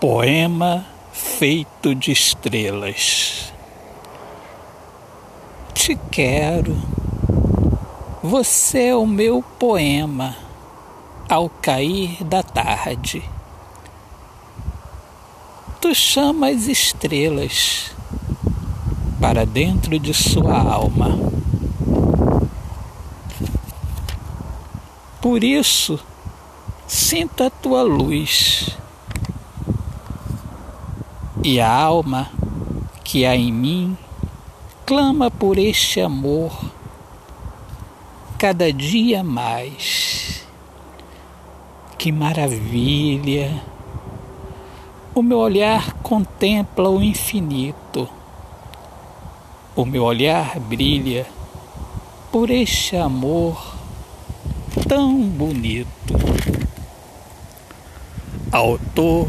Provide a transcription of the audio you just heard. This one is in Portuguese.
Poema feito de estrelas. Te quero, você é o meu poema ao cair da tarde. Tu chamas estrelas para dentro de sua alma. Por isso, sinto a tua luz e a alma que há em mim clama por este amor cada dia mais. Que maravilha! O meu olhar contempla o infinito. O meu olhar brilha por este amor tão bonito. Autor